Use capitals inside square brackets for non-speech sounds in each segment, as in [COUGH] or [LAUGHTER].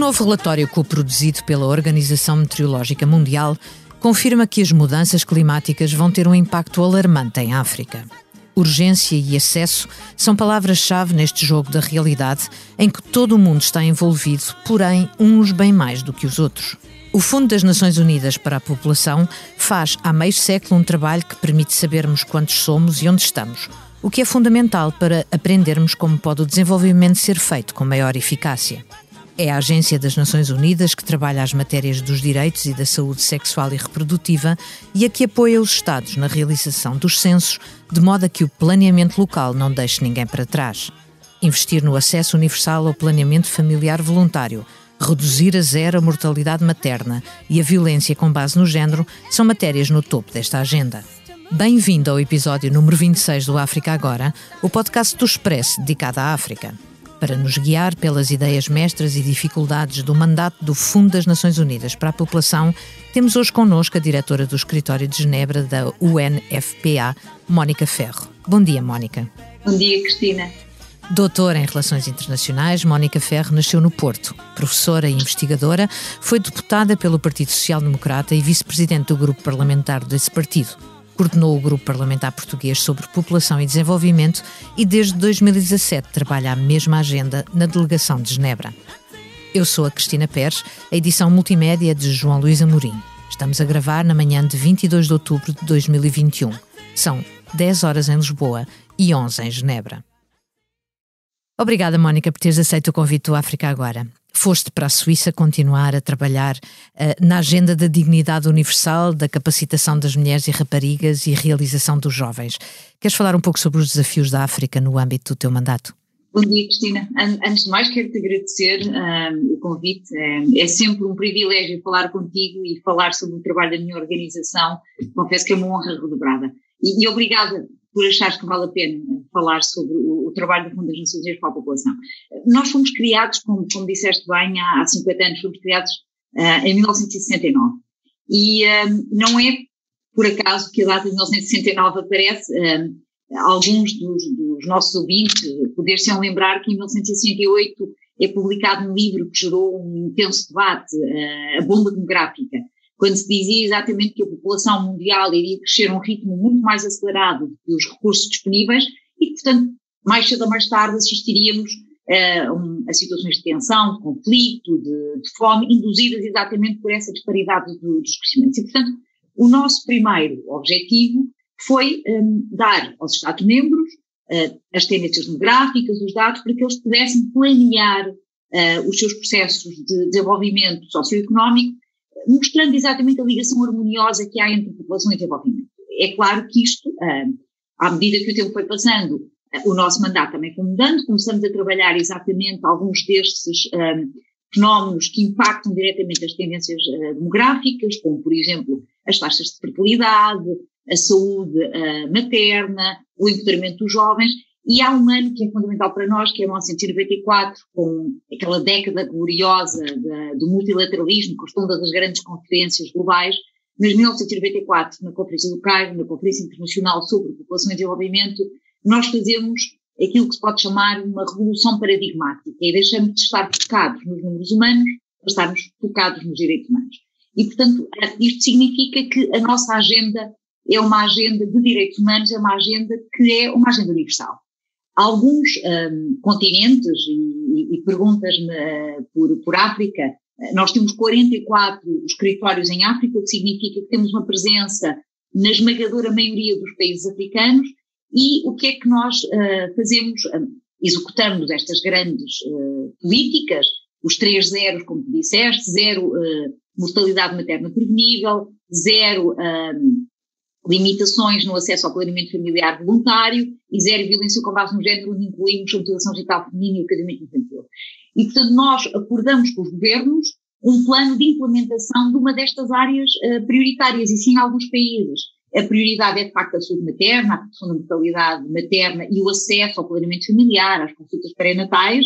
novo relatório co-produzido pela Organização Meteorológica Mundial confirma que as mudanças climáticas vão ter um impacto alarmante em África. Urgência e acesso são palavras-chave neste jogo da realidade em que todo o mundo está envolvido, porém, uns bem mais do que os outros. O Fundo das Nações Unidas para a População faz há meio século um trabalho que permite sabermos quantos somos e onde estamos, o que é fundamental para aprendermos como pode o desenvolvimento ser feito com maior eficácia. É a Agência das Nações Unidas que trabalha as matérias dos direitos e da saúde sexual e reprodutiva e a que apoia os Estados na realização dos censos, de modo a que o planeamento local não deixe ninguém para trás. Investir no acesso universal ao planeamento familiar voluntário, reduzir a zero a mortalidade materna e a violência com base no género são matérias no topo desta agenda. Bem-vindo ao episódio número 26 do África Agora, o podcast do Expresso dedicado à África para nos guiar pelas ideias mestras e dificuldades do mandato do Fundo das Nações Unidas para a População, temos hoje connosco a diretora do Escritório de Genebra da UNFPA, Mónica Ferro. Bom dia, Mónica. Bom dia, Cristina. Doutora em Relações Internacionais, Mónica Ferro nasceu no Porto. Professora e investigadora, foi deputada pelo Partido Social Democrata e vice-presidente do grupo parlamentar desse partido coordenou o Grupo Parlamentar Português sobre População e Desenvolvimento e desde 2017 trabalha a mesma agenda na Delegação de Genebra. Eu sou a Cristina Pérez, a edição multimédia de João Luís Amorim. Estamos a gravar na manhã de 22 de outubro de 2021. São 10 horas em Lisboa e 11 em Genebra. Obrigada, Mónica, por teres aceito o convite do África Agora foste para a Suíça continuar a trabalhar uh, na agenda da dignidade universal, da capacitação das mulheres e raparigas e realização dos jovens. Queres falar um pouco sobre os desafios da África no âmbito do teu mandato? Bom dia, Cristina. Antes de mais, quero-te agradecer um, ehm, o convite. É, é sempre um privilégio falar contigo e falar sobre o trabalho da minha organização. Confesso que é uma honra redobrada. E, e obrigada por achares que vale a pena falar sobre o, o trabalho do Fundo das Nações Unidas para a População. Nós fomos criados, como, como disseste bem, há, há 50 anos, fomos criados uh, em 1969. E uh, não é por acaso que a data de 1969 aparece. Uh, alguns dos, dos, nossos ouvintes poder-se lembrar que em 1968 é publicado um livro que gerou um intenso debate, a bomba demográfica, quando se dizia exatamente que a população mundial iria crescer a um ritmo muito mais acelerado do que os recursos disponíveis e que, portanto, mais cedo ou mais tarde assistiríamos uh, um, a situações de tensão, de conflito, de, de fome, induzidas exatamente por essa disparidade do, dos crescimentos. E, portanto, o nosso primeiro objetivo foi um, dar aos Estados-membros uh, as tendências demográficas, os dados, para que eles pudessem planear uh, os seus processos de desenvolvimento socioeconómico mostrando exatamente a ligação harmoniosa que há entre população e desenvolvimento. É claro que isto, ah, à medida que o tempo foi passando, ah, o nosso mandato também foi mudando, começamos a trabalhar exatamente alguns destes ah, fenómenos que impactam diretamente as tendências demográficas, como, por exemplo, as taxas de fertilidade, a saúde materna, o empoderamento dos jovens, e há um ano que é fundamental para nós, que é 1994, com aquela década gloriosa de, do multilateralismo, com todas as grandes conferências globais, mas 1994, na Conferência do Cairo, na Conferência Internacional sobre População e Desenvolvimento, nós fazemos aquilo que se pode chamar uma revolução paradigmática e deixamos de estar focados nos números humanos para estarmos focados nos direitos humanos. E, portanto, isto significa que a nossa agenda é uma agenda de direitos humanos, é uma agenda que é uma agenda universal alguns um, continentes, e, e perguntas-me uh, por, por África, uh, nós temos 44 escritórios em África, o que significa que temos uma presença na esmagadora maioria dos países africanos, e o que é que nós uh, fazemos? executamos estas grandes políticas, os três zeros, como tu disseste, zero mortalidade materna prevenível, zero hum, limitações no acesso ao planeamento familiar voluntário e zero violência com base no género, onde incluímos a mutilação genital feminina e o casamento infantil. E, portanto, nós acordamos com os governos um plano de implementação de uma destas áreas uh, prioritárias, e sim em alguns países. A prioridade é, de facto, a saúde materna, a redução da mortalidade materna e o acesso ao planeamento familiar, às consultas pré-natais.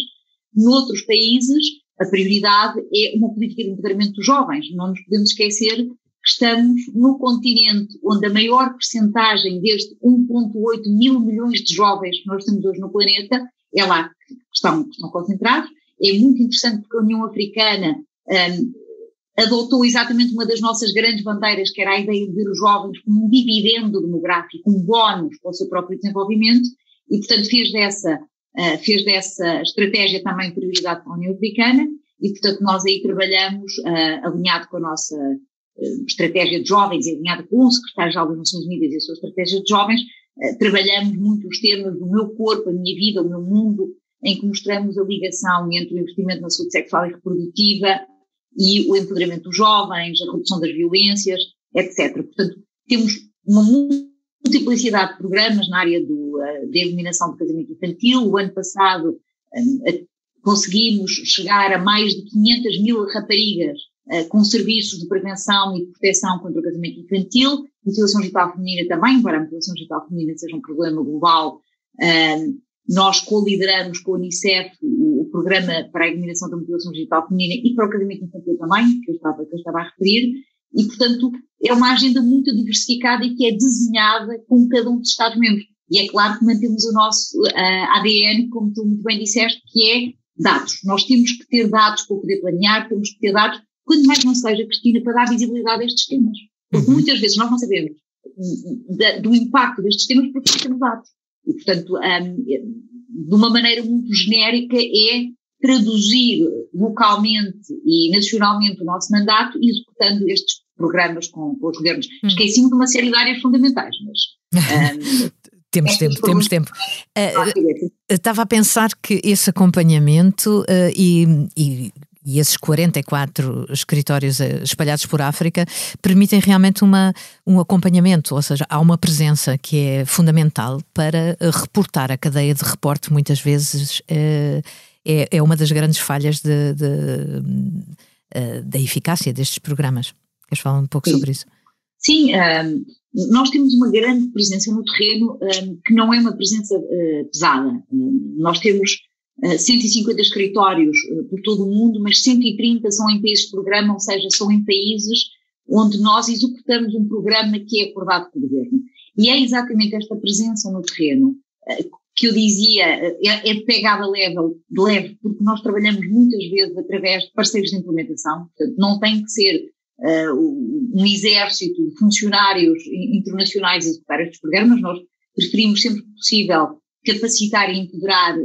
Noutros países, a prioridade é uma política de empoderamento dos jovens. Não nos podemos esquecer estamos no continente onde a maior percentagem deste 1,8 mil milhões de jovens que nós temos hoje no planeta é lá que estão, que estão concentrados. É muito interessante porque a União Africana um, adotou exatamente uma das nossas grandes bandeiras, que era a ideia de ver os jovens como um dividendo demográfico, um bónus para o seu próprio desenvolvimento, e portanto fez dessa, uh, fez dessa estratégia também prioridade para a União Africana, e portanto nós aí trabalhamos uh, alinhado com a nossa estratégia de jovens, alinhado com o secretário-geral das Nações Unidas e a sua estratégia de jovens, trabalhamos muito os temas do meu corpo, a minha vida, o meu mundo, em que mostramos a ligação entre o investimento na saúde sexual e reprodutiva, e o empoderamento dos jovens, a redução das violências, etc. Portanto, temos uma multiplicidade de programas na área do, uh, de eliminação do casamento infantil. O ano passado conseguimos chegar a mais de 500 mil raparigas com serviços de prevenção e proteção contra o casamento infantil. Mutilação genital feminina também, embora a mutilação genital feminina seja um problema global, um, nós co-lideramos com a Unicef o, programa para a eliminação da mutilação digital feminina e para o casamento infantil também, que eu estava, que eu estava a referir, e portanto é uma agenda muito diversificada e que é desenhada com cada um dos Estados-membros. E é claro que mantemos o nosso uh, ADN, como tu muito bem disseste, que é dados. Nós temos que ter dados para poder planear, temos que ter dados, quando mais não seja, Cristina, para dar visibilidade a estes temas. Porque uhum. muitas vezes nós não sabemos do impacto destes temas porque não temos dados. E, portanto, um, de uma maneira muito genérica, é traduzir localmente e nacionalmente o nosso mandato e executando estes programas com, com os governos. Hum. Esqueci-me de uma série de áreas fundamentais, mas. Um, [LAUGHS] Temos tempo, temos tempo. Uh, estava a pensar que esse acompanhamento uh, e, e e esses 44 escritórios eh, espalhados por África permitem realmente uma, um acompanhamento, ou seja, há uma presença que é fundamental para eh, reportar a cadeia de reporte, muitas vezes é, é, é uma das grandes falhas de, de, de, da eficácia destes programas. Queres falar um pouco Sim. sobre isso? Sim, um, nós temos uma grande presença no terreno um, que não é uma presença uh, pesada. Um, nós temos 150 escritórios eh, por todo o mundo, mas 130 são em países de programa, ou seja, são em países onde nós executamos um programa que é acordado pelo governo. E é exatamente esta presença no terreno eh, que eu dizia, eh, é, é de pegada leve, de leve, porque nós trabalhamos muitas vezes através de parceiros de implementação, portanto, não tem que ser uh, um exército de funcionários internacionais a executar estes programas, nós preferimos sempre possível capacitar e empoderar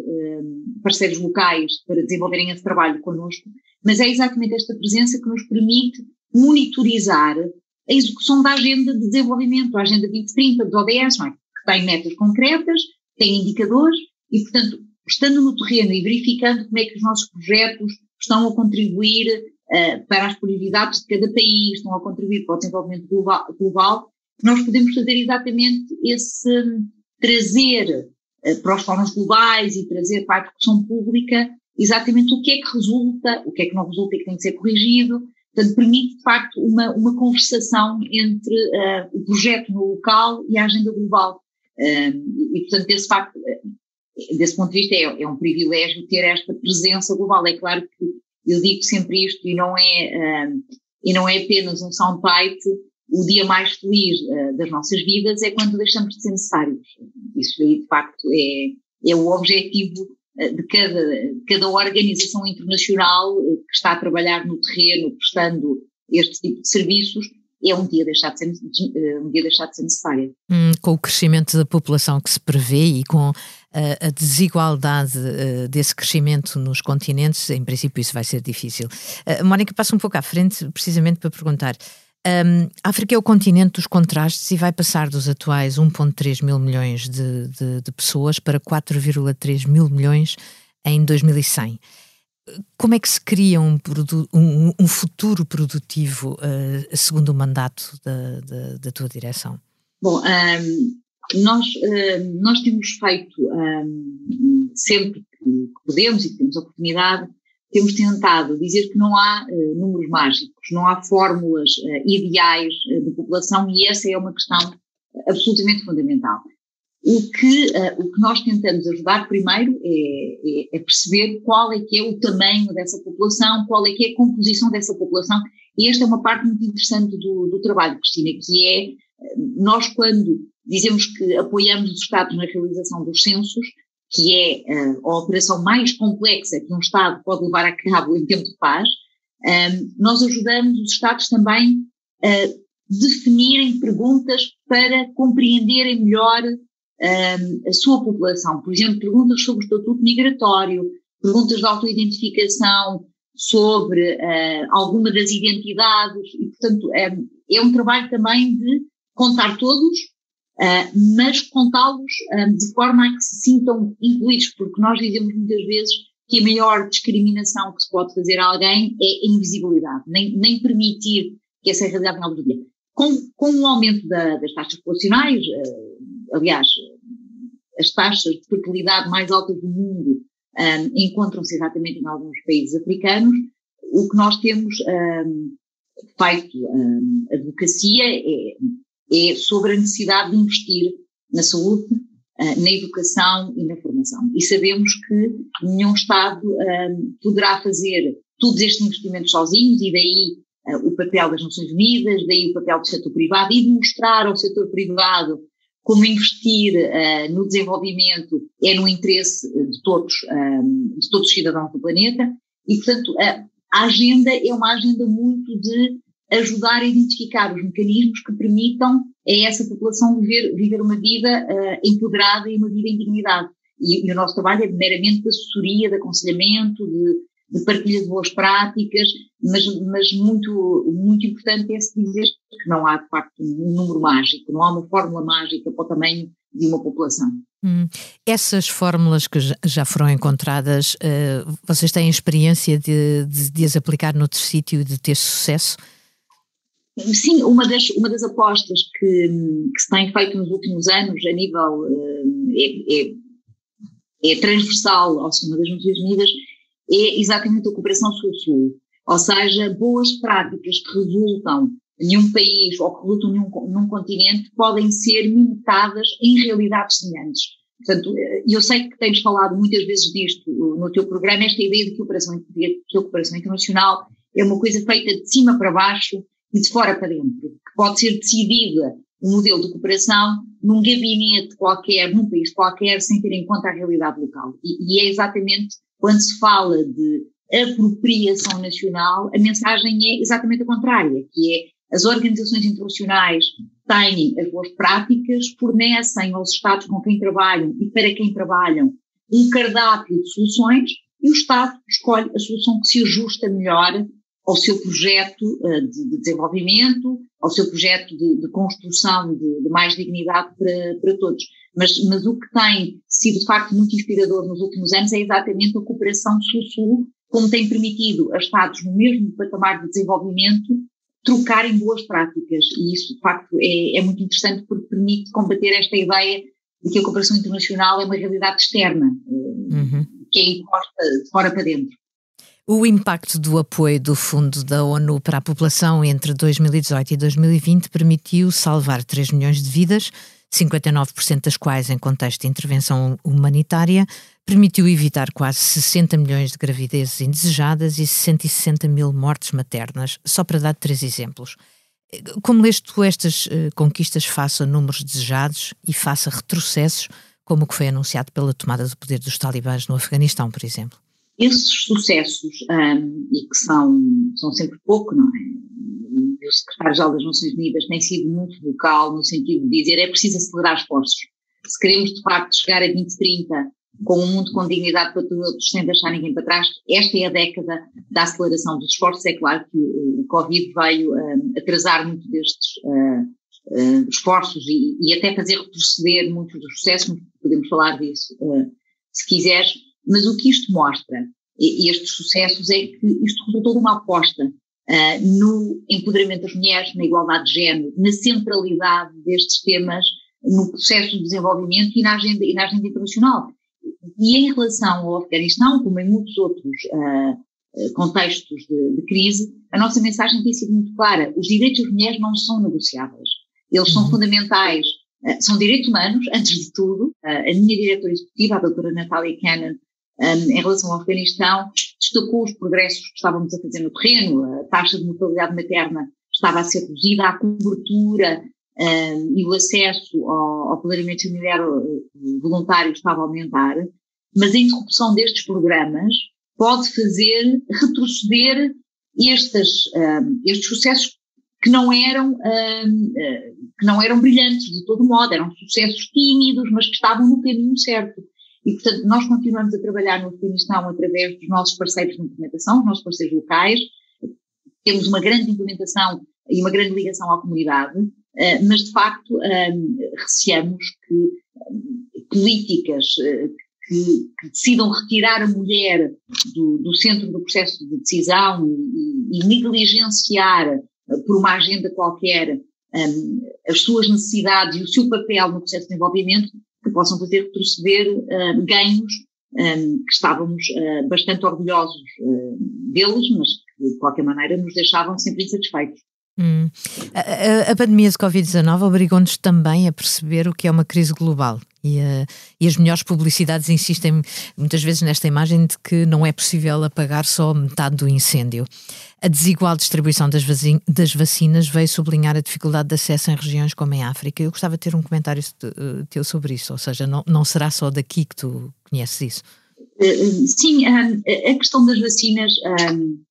parceiros locais para desenvolverem esse trabalho connosco, mas é exatamente esta presença que nos permite monitorizar a execução da agenda de desenvolvimento, a agenda 2030 dos ODS, é? que tem metas concretas, tem indicadores e, portanto, estando no terreno e verificando como é que os nossos projetos estão a contribuir uh, para as prioridades de cada país, estão a contribuir para o desenvolvimento global, global nós podemos fazer exatamente esse, trazer para os fóruns globais e trazer para a discussão pública exatamente o que é que resulta, o que é que não resulta e que tem que ser corrigido. Portanto, permite, de facto, uma, uma conversação entre uh, o projeto no local e a agenda global. Uh, e, portanto, desse facto, uh, desse ponto de vista, é, é, um privilégio ter esta presença global. É claro que eu digo sempre isto e não é, e não é apenas um soundbite, o dia mais feliz uh, das nossas vidas é quando deixamos de ser necessários. Isso aí, de facto, é, é o objetivo uh, de cada, cada organização internacional uh, que está a trabalhar no terreno, prestando este tipo de serviços, é um dia deixar de ser, um dia deixar de ser. Hum, com o crescimento da população que se prevê e com a, a desigualdade uh, desse crescimento nos continentes, em princípio isso vai ser difícil. Uh, Mónica, passa um pouco à frente, precisamente para perguntar. Um, a África é o continente dos contrastes e vai passar dos atuais 1,3 mil milhões de, de, de pessoas para 4,3 mil milhões em 2100. Como é que se cria um, um, um futuro produtivo uh, segundo o mandato da, da, da tua direção? Bom, nós, nós temos feito sempre que podemos e que temos oportunidade temos tentado dizer que não há uh, números mágicos, não há fórmulas uh, ideais uh, de população e essa é uma questão absolutamente fundamental. O que, o que nós tentamos ajudar primeiro é, é, é, perceber qual é que é o tamanho dessa população, qual é que é a composição dessa população e esta é uma parte muito interessante do, do trabalho, Cristina, que é nós quando dizemos que apoiamos os Estados na realização dos censos, que é uh, a operação mais complexa que um Estado pode levar a cabo em tempo de paz, um, nós ajudamos os Estados também a definirem perguntas para compreenderem melhor um, a sua população. Por exemplo, perguntas sobre o estatuto migratório, perguntas de autoidentificação, sobre alguma das identidades, e portanto é, é um trabalho também de contar todos, uh, mas contá-los um, de forma a que se sintam incluídos, porque nós dizemos muitas vezes que a maior discriminação que se pode fazer a alguém é a invisibilidade, nem, nem permitir que essa realidade não dia. Com, com o aumento da, das taxas populacionais, uh, aliás, as taxas de fertilidade mais altas do mundo um, encontram-se exatamente em alguns países africanos. O que nós temos um, feito um, advocacia é, é, sobre a necessidade de investir na saúde, uh, na educação e na formação. E sabemos que nenhum Estado poderá fazer todos estes investimentos sozinhos e daí uh, o papel das Nações Unidas, daí o papel do setor privado e de mostrar ao setor privado como investir no desenvolvimento é no interesse de todos, de todos os cidadãos do planeta, e portanto a agenda é uma agenda muito de ajudar a identificar os mecanismos que permitam a essa população viver, viver uma vida uh, empoderada e uma vida em dignidade. E, e, o nosso trabalho é meramente de assessoria, de aconselhamento, de, de partilha de boas práticas, mas, mas muito, muito importante é se dizer que não há, de facto, um número mágico, não há uma fórmula mágica para o tamanho de uma população. Hum. Essas fórmulas que já foram encontradas, uh, vocês têm experiência de, de, de, as aplicar noutro sítio e de ter sucesso? Sim, uma das, uma das apostas que, que se tem feito nos últimos anos a nível uh, é, é, é, transversal ao sistema das Nações Unidas é exatamente a cooperação sul-sul, ou seja, boas práticas que resultam em um país ou que resultam num, num continente podem ser imitadas em realidades semelhantes. Portanto, eu sei que tens falado muitas vezes disto no teu programa, esta ideia de que a cooperação, que a cooperação internacional é uma coisa feita de cima para baixo de fora para dentro, que pode ser decidida um modelo de cooperação num gabinete qualquer, num país qualquer, sem ter em conta a realidade local. E, e é exatamente quando se fala de apropriação nacional, a mensagem é exatamente a contrária, que é as organizações internacionais têm as boas práticas, fornecem aos Estados com quem trabalham e para quem trabalham um cardápio de soluções e o Estado escolhe a solução que se ajusta melhor ao seu projeto de, de, desenvolvimento, ao seu projeto de, de construção de, de, mais dignidade para, para todos. Mas, mas o que tem sido de facto muito inspirador nos últimos anos é exatamente a cooperação sul-sul, como tem permitido a Estados no mesmo patamar de desenvolvimento trocarem boas práticas. E isso, de facto, é, é muito interessante porque permite combater esta ideia de que a cooperação internacional é uma realidade externa, eh, uhum. que é imposta de fora para dentro. O impacto do apoio do Fundo da ONU para a população entre 2018 e 2020 permitiu salvar 3 milhões de vidas, 59% das quais em contexto de intervenção humanitária, permitiu evitar quase 60 milhões de gravidezes indesejadas e 160 mil mortes maternas, só para dar três exemplos. Como leste tu estas uh, conquistas face a números desejados e face a retrocessos, como o que foi anunciado pela tomada do poder dos talibãs no Afeganistão, por exemplo? Esses sucessos, um, e que são, são sempre pouco, não é? O secretário-geral das Nações Unidas tem sido muito vocal no sentido de dizer é preciso acelerar esforços. Se queremos de facto chegar a 2030 com um mundo com dignidade para todos, sem deixar ninguém para trás, esta é a década da aceleração dos esforços. É claro que o, Covid veio um, atrasar muito destes uh, uh, esforços e, e, até fazer retroceder muitos dos sucessos, podemos falar disso uh, se quiseres mas o que isto mostra, estes sucessos, é que isto resultou de uma aposta uh, no empoderamento das mulheres, na igualdade de género, na centralidade destes temas no processo de desenvolvimento e na agenda, e na agenda internacional. E em relação ao Afeganistão, como em muitos outros uh, contextos de, de, crise, a nossa mensagem tem sido muito clara. Os direitos das mulheres não são negociáveis. Eles são uhum. fundamentais. Uh, são direitos humanos, antes de tudo. a minha diretora executiva, a doutora Natalia Cannon, um, em relação ao Afeganistão, destacou os progressos que estávamos a fazer no terreno, a taxa de mortalidade materna estava a ser reduzida, a cobertura um, e o acesso ao, ao planeamento familiar voluntário estava a aumentar, mas a interrupção destes programas pode fazer retroceder estes, um, estes sucessos que não eram um, que não eram brilhantes de todo modo, eram sucessos tímidos, mas que estavam no caminho certo. E, portanto, nós continuamos a trabalhar no Afeganistão através dos nossos parceiros de implementação, os nossos parceiros locais. Temos uma grande implementação e uma grande ligação à comunidade, uh, mas, de facto, um, receamos que políticas uh, que, que, decidam retirar a mulher do, do, centro do processo de decisão e, e negligenciar por uma agenda qualquer um, as suas necessidades e o seu papel no processo de desenvolvimento, que possam fazer retroceder uh, ganhos um, que estávamos uh, bastante orgulhosos uh, deles, mas que de qualquer maneira nos deixavam sempre insatisfeitos. Hum. A, a, pandemia de Covid-19 obrigou-nos também a perceber o que é uma crise global. E, uh, e, as melhores publicidades insistem muitas vezes nesta imagem de que não é possível apagar só metade do incêndio. A desigual distribuição das, das vacinas veio sublinhar a dificuldade de acesso em regiões como em África. Eu gostava de ter um comentário uh, teu sobre isso, ou seja, não, não será só daqui que tu conheces isso? Uh, sim, a questão das vacinas. Uh,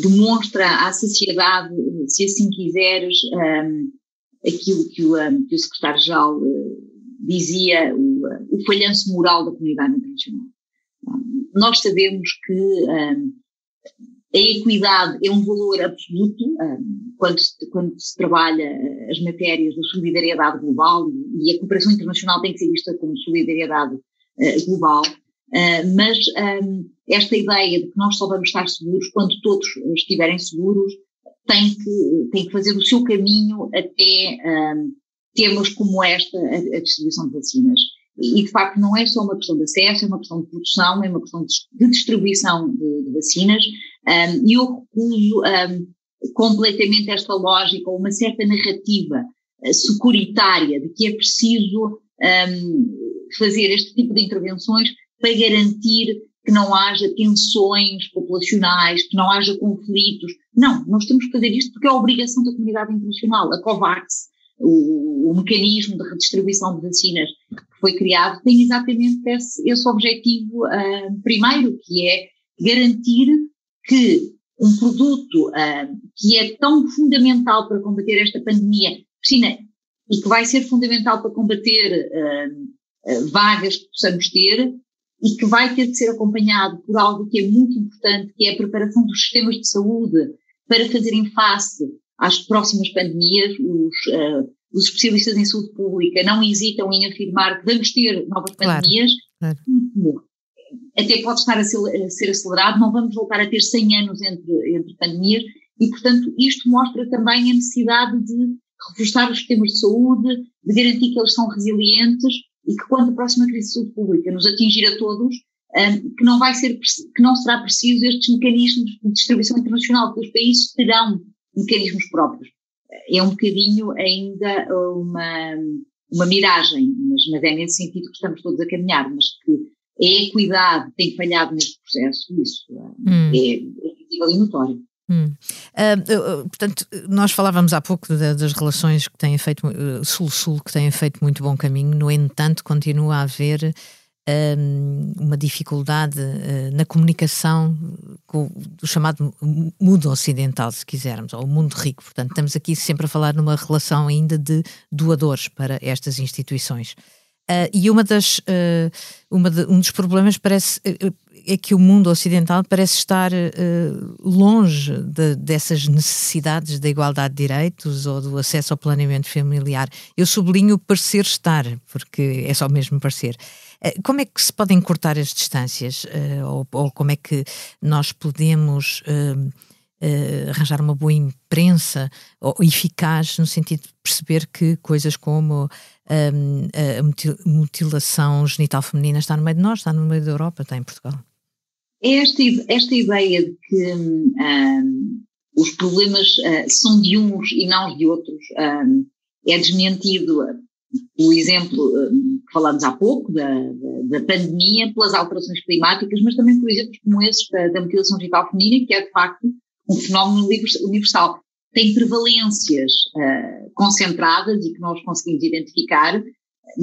demonstra à sociedade, se assim quiseres, ehm, aquilo que o, secretário-geral dizia, o, o, falhanço moral da comunidade internacional. Um, nós sabemos que ehm, a equidade é um valor absoluto quando se, quando se trabalha as matérias da solidariedade global e a cooperação internacional tem que ser vista como solidariedade uh, global. Uh, mas um, esta ideia de que nós só vamos estar seguros quando todos estiverem seguros tem que, tem que fazer o seu caminho até um, temas como esta, a, a, distribuição de vacinas. E, de facto, não é só uma questão de acesso, é uma questão de produção, é uma questão de, distribuição de, de vacinas. Um, e eu recuso um, completamente esta lógica uma certa narrativa uh, securitária de que é preciso um, fazer este tipo de intervenções para garantir que não haja tensões populacionais, que não haja conflitos. Não, nós temos que fazer isto porque é a obrigação da comunidade internacional. A COVAX, o, o mecanismo de redistribuição de vacinas que foi criado, tem exatamente esse, esse objetivo uh, primeiro, que é garantir que um produto uh, que é tão fundamental para combater esta pandemia, Cristina, e que vai ser fundamental para combater uh, vagas que possamos ter, e que vai ter de ser acompanhado por algo que é muito importante, que é a preparação dos sistemas de saúde para fazerem face às próximas pandemias. Os, uh, os especialistas em saúde pública não hesitam em afirmar que vamos ter novas pandemias. Claro, claro. Até pode estar a ser, a ser, acelerado, não vamos voltar a ter 100 anos entre, entre pandemias, e, portanto, isto mostra também a necessidade de reforçar os sistemas de saúde, de garantir que eles são resilientes e que quando a próxima crise de saúde pública nos atingir a todos, um, que não vai ser, que não será preciso estes mecanismos de distribuição internacional, porque os países terão mecanismos próprios. É um bocadinho ainda uma, uma miragem, mas, mas é nesse sentido que estamos todos a caminhar, mas que a equidade tem falhado neste processo, isso hum. é, é visível e notório. Hum. Uh, portanto, nós falávamos há pouco das relações que têm feito, Sul-Sul, que têm feito muito bom caminho, no entanto, continua a haver uma dificuldade uh, na comunicação com o chamado mundo ocidental, se quisermos, ou o mundo rico. Portanto, estamos aqui sempre a falar numa relação ainda de doadores para estas instituições. Uh, e uma das, uh, uma de, um dos problemas parece uh, é que o mundo ocidental parece estar longe de, dessas necessidades da igualdade de direitos ou do acesso ao planeamento familiar. Eu sublinho parecer estar, porque é só mesmo parecer. Como é que se podem cortar as distâncias? Ou, ou, como é que nós podemos uh, arranjar uma boa imprensa ou, eficaz no sentido de perceber que coisas como um, a mutilação genital feminina está no meio de nós, está no meio da Europa, está em Portugal. Esta, esta ideia de que um, os problemas uh, são de uns e não de outros um, é desmentido o exemplo que falámos há pouco da, da, pandemia, pelas alterações climáticas, mas também por exemplos como esses da, mutilação genital feminina, que é de facto um fenómeno universal. Tem prevalências uh, concentradas e que nós conseguimos identificar,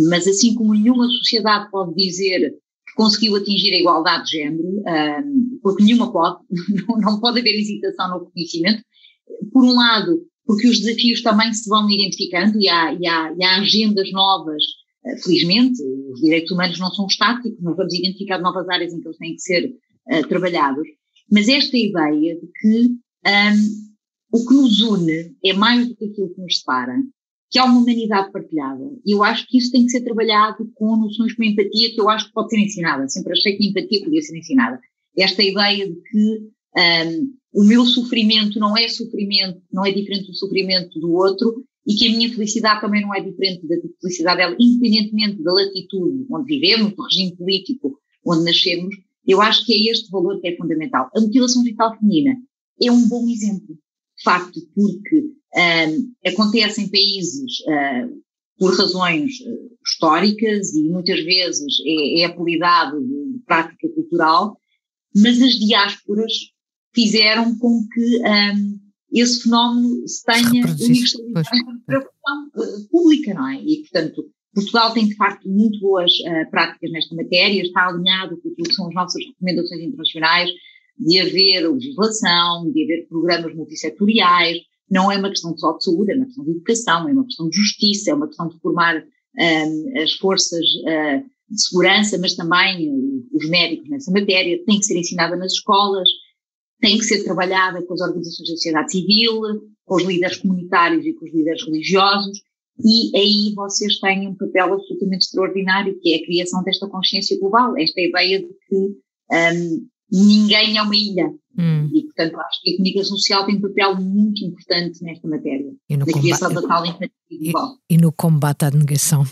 mas assim como nenhuma sociedade pode dizer que conseguiu atingir a igualdade de género, um, porque nenhuma pode, [LAUGHS] não pode haver hesitação no reconhecimento. Por um lado, porque os desafios também se vão identificando e há, e há, e há agendas novas, felizmente, os direitos humanos não são estáticos, nós vamos identificar novas áreas em que eles têm que ser uh, trabalhados, mas esta ideia de que um, o que nos une é mais do que aquilo que nos separa, que há uma humanidade partilhada. E eu acho que isso tem que ser trabalhado com noções como empatia, que eu acho que pode ser ensinada. Sempre achei que a empatia podia ser ensinada. Esta ideia de que um, o meu sofrimento não é sofrimento, não é diferente do sofrimento do outro, e que a minha felicidade também não é diferente da felicidade dela, independentemente da latitude onde vivemos, do regime político onde nascemos, eu acho que é este valor que é fundamental. A mutilação genital feminina é um bom exemplo, de facto, porque um, acontece em países uh, por razões uh, históricas e muitas vezes é, é apelidado de, de, prática cultural, mas as diásporas fizeram com que esse fenómeno se tenha universalizado em preocupação uh, pública, não é? E, portanto, Portugal tem, de facto, muito boas uh, práticas nesta matéria, está alinhado com aquilo que são as nossas recomendações internacionais, de haver legislação, de haver programas multissetoriais, não é uma questão só de saúde, é uma questão de educação, é uma questão de justiça, é uma questão de formar um, as forças uh, de segurança, mas também uh, os médicos nessa matéria, tem que ser ensinada nas escolas, tem que ser trabalhada com as organizações da sociedade civil, com os líderes comunitários e com os líderes religiosos, e aí vocês têm um papel absolutamente extraordinário, que é a criação desta consciência global, esta ideia de que um, ninguém é uma ilha. Hum. E, portanto, acho que a comunicação social tem um papel muito importante nesta matéria, e no tal e, e, no combate à negação.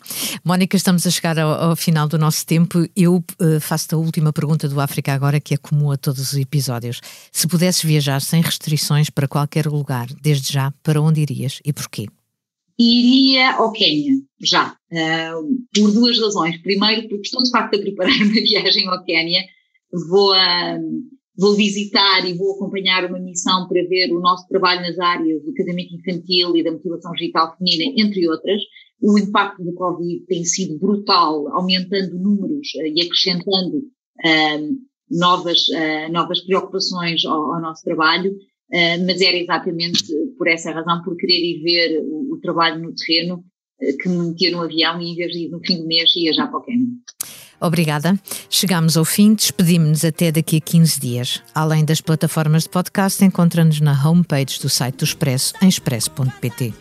Mónica, estamos a chegar ao, ao final do nosso tempo. Eu uh, faço-te a última pergunta do África Agora, que é comum a todos os episódios. Se pudesses viajar sem restrições para qualquer lugar, desde já, para onde irias e porquê? Iria ao Quênia, já, uh, por duas razões. Primeiro, porque estou de facto a preparar [LAUGHS] uma viagem ao Quênia vou, a, vou visitar e vou acompanhar uma missão para ver o nosso trabalho nas áreas do casamento infantil e da motivação digital feminina, entre outras. O impacto do Covid tem sido brutal, aumentando números uh, e acrescentando uh, novas, uh, novas preocupações ao, ao nosso trabalho, mas era exatamente por essa razão, por querer ir ver o, o trabalho no terreno, que me metia no avião e em vez de ir no fim do mês ia já para o Quênia. Obrigada. Chegamos ao fim, despedimos-nos até daqui a 15 dias. Além das plataformas de podcast, encontra-nos na homepage do site do Expresso, em expresso.pt.